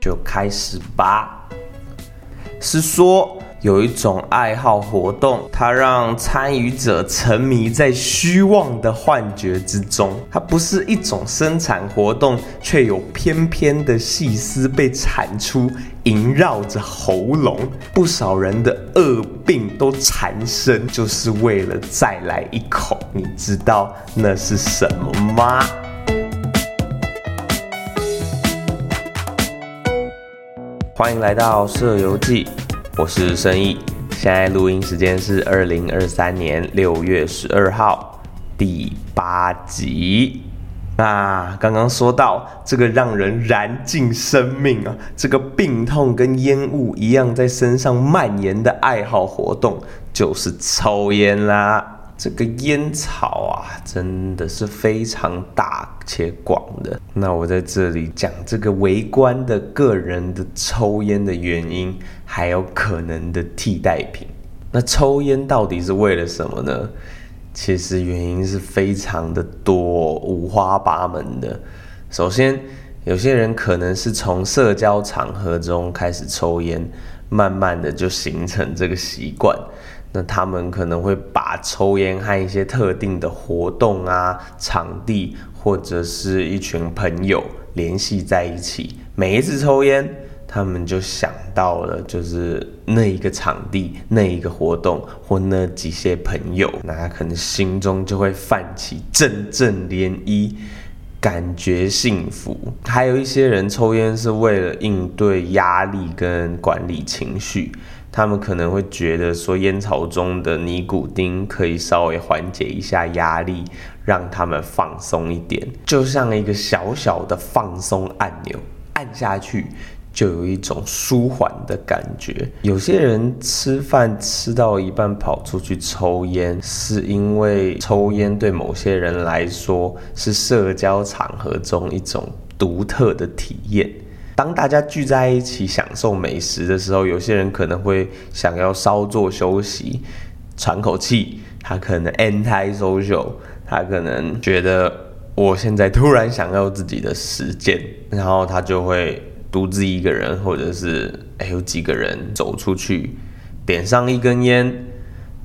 就开始吧。是说有一种爱好活动，它让参与者沉迷在虚妄的幻觉之中。它不是一种生产活动，却有翩翩的细丝被产出，萦绕着喉咙。不少人的恶病都缠身，就是为了再来一口。你知道那是什么吗？欢迎来到《社游记》，我是申毅。现在录音时间是二零二三年六月十二号，第八集。那刚刚说到这个让人燃尽生命啊，这个病痛跟烟雾一样在身上蔓延的爱好活动，就是抽烟啦。这个烟草啊，真的是非常大且广的。那我在这里讲这个围观的个人的抽烟的原因，还有可能的替代品。那抽烟到底是为了什么呢？其实原因是非常的多，五花八门的。首先，有些人可能是从社交场合中开始抽烟，慢慢的就形成这个习惯。那他们可能会把抽烟和一些特定的活动啊、场地或者是一群朋友联系在一起。每一次抽烟，他们就想到了就是那一个场地、那一个活动或那几些朋友，那他可能心中就会泛起阵阵涟漪，感觉幸福。还有一些人抽烟是为了应对压力跟管理情绪。他们可能会觉得说，烟草中的尼古丁可以稍微缓解一下压力，让他们放松一点，就像一个小小的放松按钮，按下去就有一种舒缓的感觉。有些人吃饭吃到一半跑出去抽烟，是因为抽烟对某些人来说是社交场合中一种独特的体验。当大家聚在一起享受美食的时候，有些人可能会想要稍作休息，喘口气。他可能 anti social，他可能觉得我现在突然想要自己的时间，然后他就会独自一个人，或者是哎有几个人走出去，点上一根烟，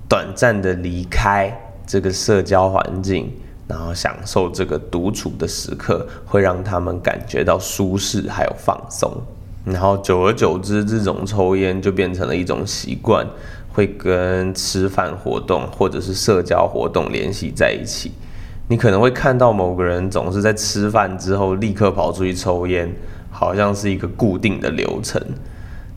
短暂的离开这个社交环境。然后享受这个独处的时刻，会让他们感觉到舒适还有放松。然后久而久之，这种抽烟就变成了一种习惯，会跟吃饭活动或者是社交活动联系在一起。你可能会看到某个人总是在吃饭之后立刻跑出去抽烟，好像是一个固定的流程。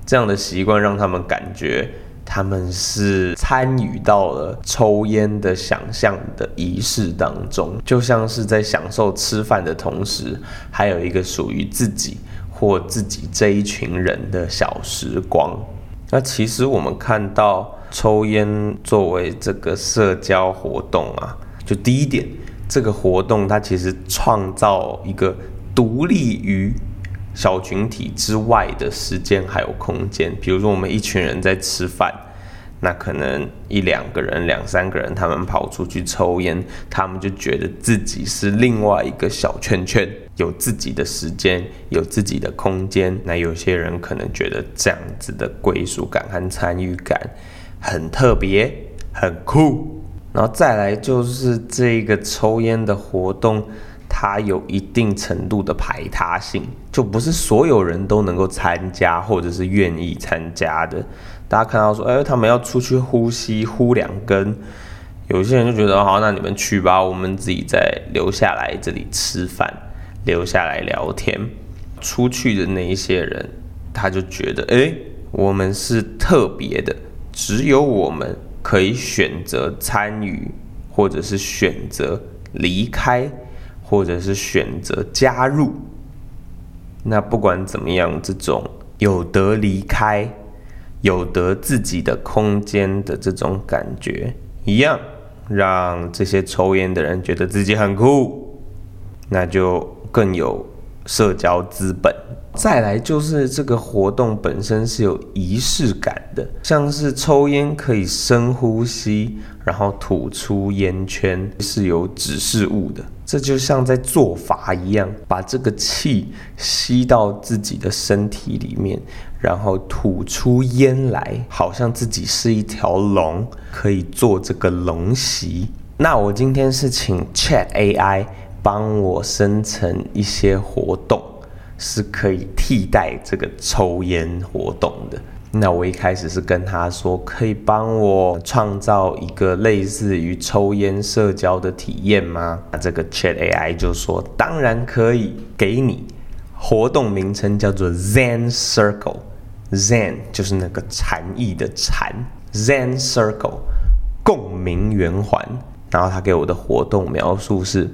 这样的习惯让他们感觉。他们是参与到了抽烟的想象的仪式当中，就像是在享受吃饭的同时，还有一个属于自己或自己这一群人的小时光。那其实我们看到抽烟作为这个社交活动啊，就第一点，这个活动它其实创造一个独立于。小群体之外的时间还有空间，比如说我们一群人在吃饭，那可能一两个人、两三个人，他们跑出去抽烟，他们就觉得自己是另外一个小圈圈，有自己的时间，有自己的空间。那有些人可能觉得这样子的归属感和参与感很特别、很酷。然后再来就是这个抽烟的活动。它有一定程度的排他性，就不是所有人都能够参加或者是愿意参加的。大家看到说，哎，他们要出去呼吸，呼两根，有些人就觉得，好，那你们去吧，我们自己再留下来这里吃饭，留下来聊天。出去的那一些人，他就觉得，哎，我们是特别的，只有我们可以选择参与，或者是选择离开。或者是选择加入，那不管怎么样，这种有得离开、有得自己的空间的这种感觉，一样让这些抽烟的人觉得自己很酷，那就更有社交资本。再来就是这个活动本身是有仪式感的，像是抽烟可以深呼吸，然后吐出烟圈是有指示物的，这就像在做法一样，把这个气吸到自己的身体里面，然后吐出烟来，好像自己是一条龙，可以做这个龙席。那我今天是请 Chat AI 帮我生成一些活动，是可以替代这个抽烟活动的。那我一开始是跟他说，可以帮我创造一个类似于抽烟社交的体验吗？那这个 Chat AI 就说，当然可以，给你。活动名称叫做 Zen Circle，Zen 就是那个禅意的禅，Zen Circle 共鸣圆环。然后他给我的活动描述是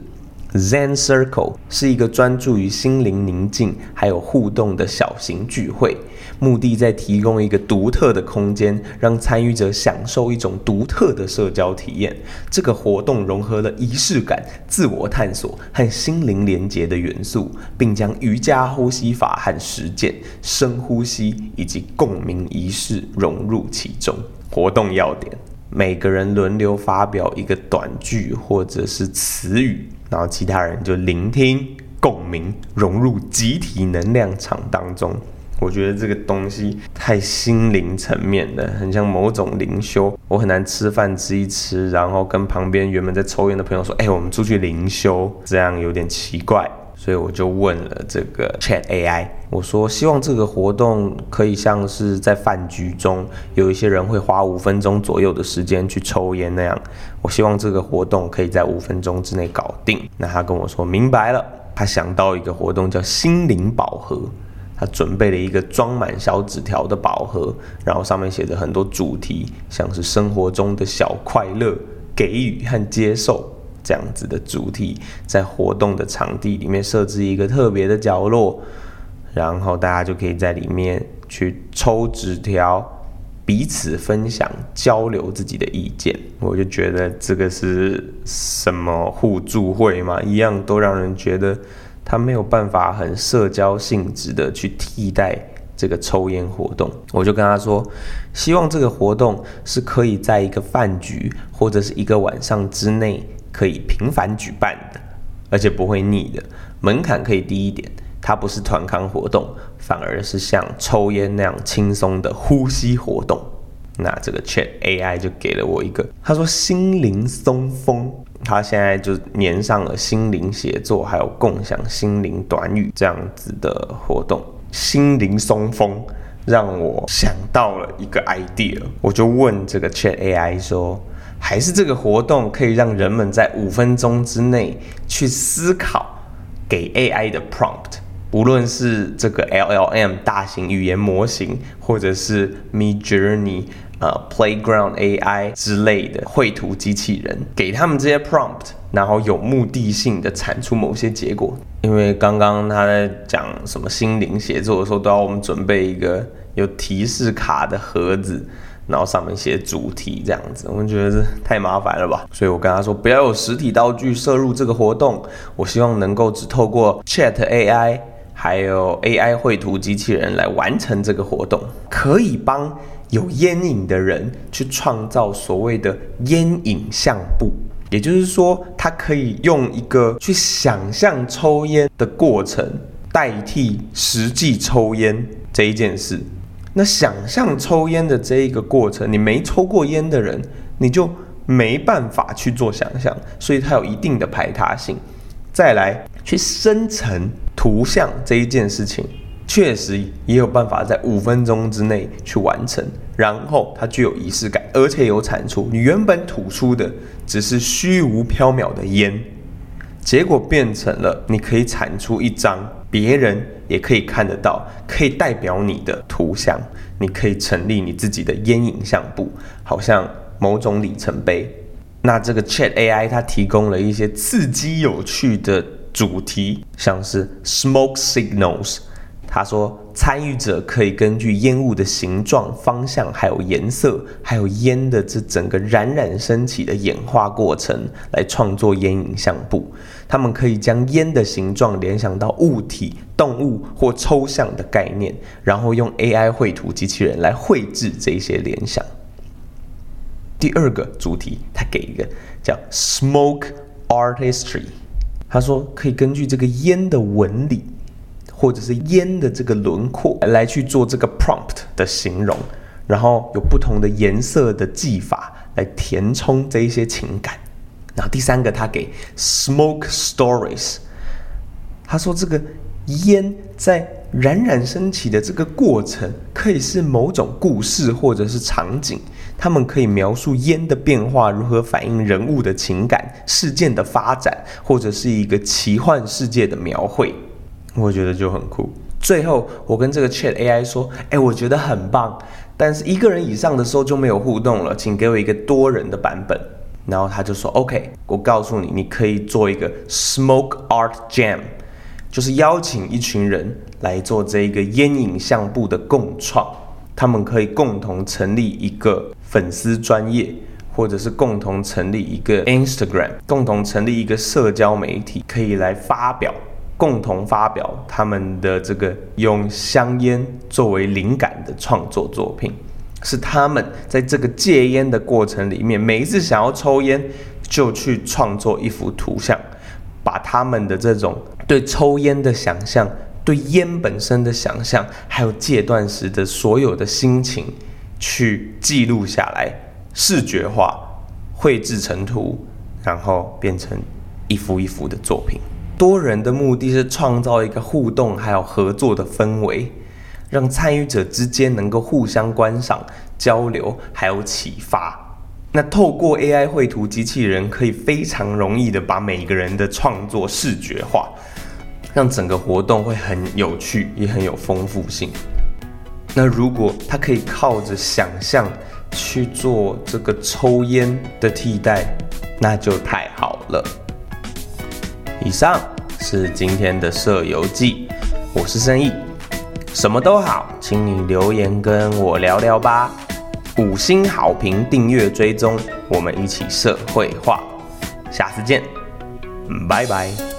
：Zen Circle 是一个专注于心灵宁静还有互动的小型聚会，目的在提供一个独特的空间，让参与者享受一种独特的社交体验。这个活动融合了仪式感、自我探索和心灵连结的元素，并将瑜伽呼吸法和实践、深呼吸以及共鸣仪式融入其中。活动要点。每个人轮流发表一个短句或者是词语，然后其他人就聆听、共鸣，融入集体能量场当中。我觉得这个东西太心灵层面的，很像某种灵修。我很难吃饭吃一吃，然后跟旁边原本在抽烟的朋友说：“哎，我们出去灵修。”这样有点奇怪。所以我就问了这个 Chat AI，我说希望这个活动可以像是在饭局中有一些人会花五分钟左右的时间去抽烟那样，我希望这个活动可以在五分钟之内搞定。那他跟我说明白了，他想到一个活动叫心灵宝盒，他准备了一个装满小纸条的宝盒，然后上面写着很多主题，像是生活中的小快乐、给予和接受。这样子的主题，在活动的场地里面设置一个特别的角落，然后大家就可以在里面去抽纸条，彼此分享、交流自己的意见。我就觉得这个是什么互助会嘛，一样都让人觉得他没有办法很社交性质的去替代这个抽烟活动。我就跟他说，希望这个活动是可以在一个饭局或者是一个晚上之内。可以频繁举办的，而且不会腻的，门槛可以低一点。它不是团康活动，反而是像抽烟那样轻松的呼吸活动。那这个 Chat AI 就给了我一个，他说心灵松风，他现在就粘上了心灵写作，还有共享心灵短语这样子的活动。心灵松风让我想到了一个 idea，我就问这个 Chat AI 说。还是这个活动可以让人们在五分钟之内去思考给 AI 的 prompt，无论是这个 LLM 大型语言模型，或者是 Midjourney 呃 Playground AI 之类的绘图机器人，给他们这些 prompt，然后有目的性的产出某些结果。因为刚刚他在讲什么心灵写作的时候，都要我们准备一个有提示卡的盒子。然后上面写主题这样子，我们觉得这太麻烦了吧，所以我跟他说不要有实体道具摄入这个活动，我希望能够只透过 Chat AI 还有 AI 绘图机器人来完成这个活动，可以帮有烟瘾的人去创造所谓的烟瘾相簿，也就是说，他可以用一个去想象抽烟的过程代替实际抽烟这一件事。那想象抽烟的这一个过程，你没抽过烟的人，你就没办法去做想象，所以它有一定的排他性。再来去生成图像这一件事情，确实也有办法在五分钟之内去完成，然后它具有仪式感，而且有产出。你原本吐出的只是虚无缥缈的烟，结果变成了你可以产出一张。别人也可以看得到，可以代表你的图像，你可以成立你自己的烟影像簿，好像某种里程碑。那这个 Chat AI 它提供了一些刺激有趣的主题，像是 Smoke Signals。他说参与者可以根据烟雾的形状、方向、还有颜色，还有烟的这整个冉冉升起的演化过程，来创作烟影像布。他们可以将烟的形状联想到物体、动物或抽象的概念，然后用 AI 绘图机器人来绘制这些联想。第二个主题，他给一个叫 Smoke Artistry，他说可以根据这个烟的纹理，或者是烟的这个轮廓来去做这个 prompt 的形容，然后有不同的颜色的技法来填充这一些情感。然后第三个，他给 Smoke Stories，他说这个烟在冉冉升起的这个过程，可以是某种故事或者是场景。他们可以描述烟的变化如何反映人物的情感、事件的发展，或者是一个奇幻世界的描绘。我觉得就很酷。最后，我跟这个 Chat AI 说：“哎，我觉得很棒，但是一个人以上的时候就没有互动了，请给我一个多人的版本。”然后他就说：“OK，我告诉你，你可以做一个 Smoke Art Jam，就是邀请一群人来做这一个烟影相簿的共创。他们可以共同成立一个。”粉丝专业，或者是共同成立一个 Instagram，共同成立一个社交媒体，可以来发表，共同发表他们的这个用香烟作为灵感的创作作品，是他们在这个戒烟的过程里面，每一次想要抽烟，就去创作一幅图像，把他们的这种对抽烟的想象，对烟本身的想象，还有戒断时的所有的心情。去记录下来，视觉化，绘制成图，然后变成一幅一幅的作品。多人的目的是创造一个互动还有合作的氛围，让参与者之间能够互相观赏、交流，还有启发。那透过 AI 绘图机器人，可以非常容易的把每个人的创作视觉化，让整个活动会很有趣，也很有丰富性。那如果他可以靠着想象去做这个抽烟的替代，那就太好了。以上是今天的社游记，我是生意，什么都好，请你留言跟我聊聊吧。五星好评，订阅追踪，我们一起社会化。下次见，拜拜。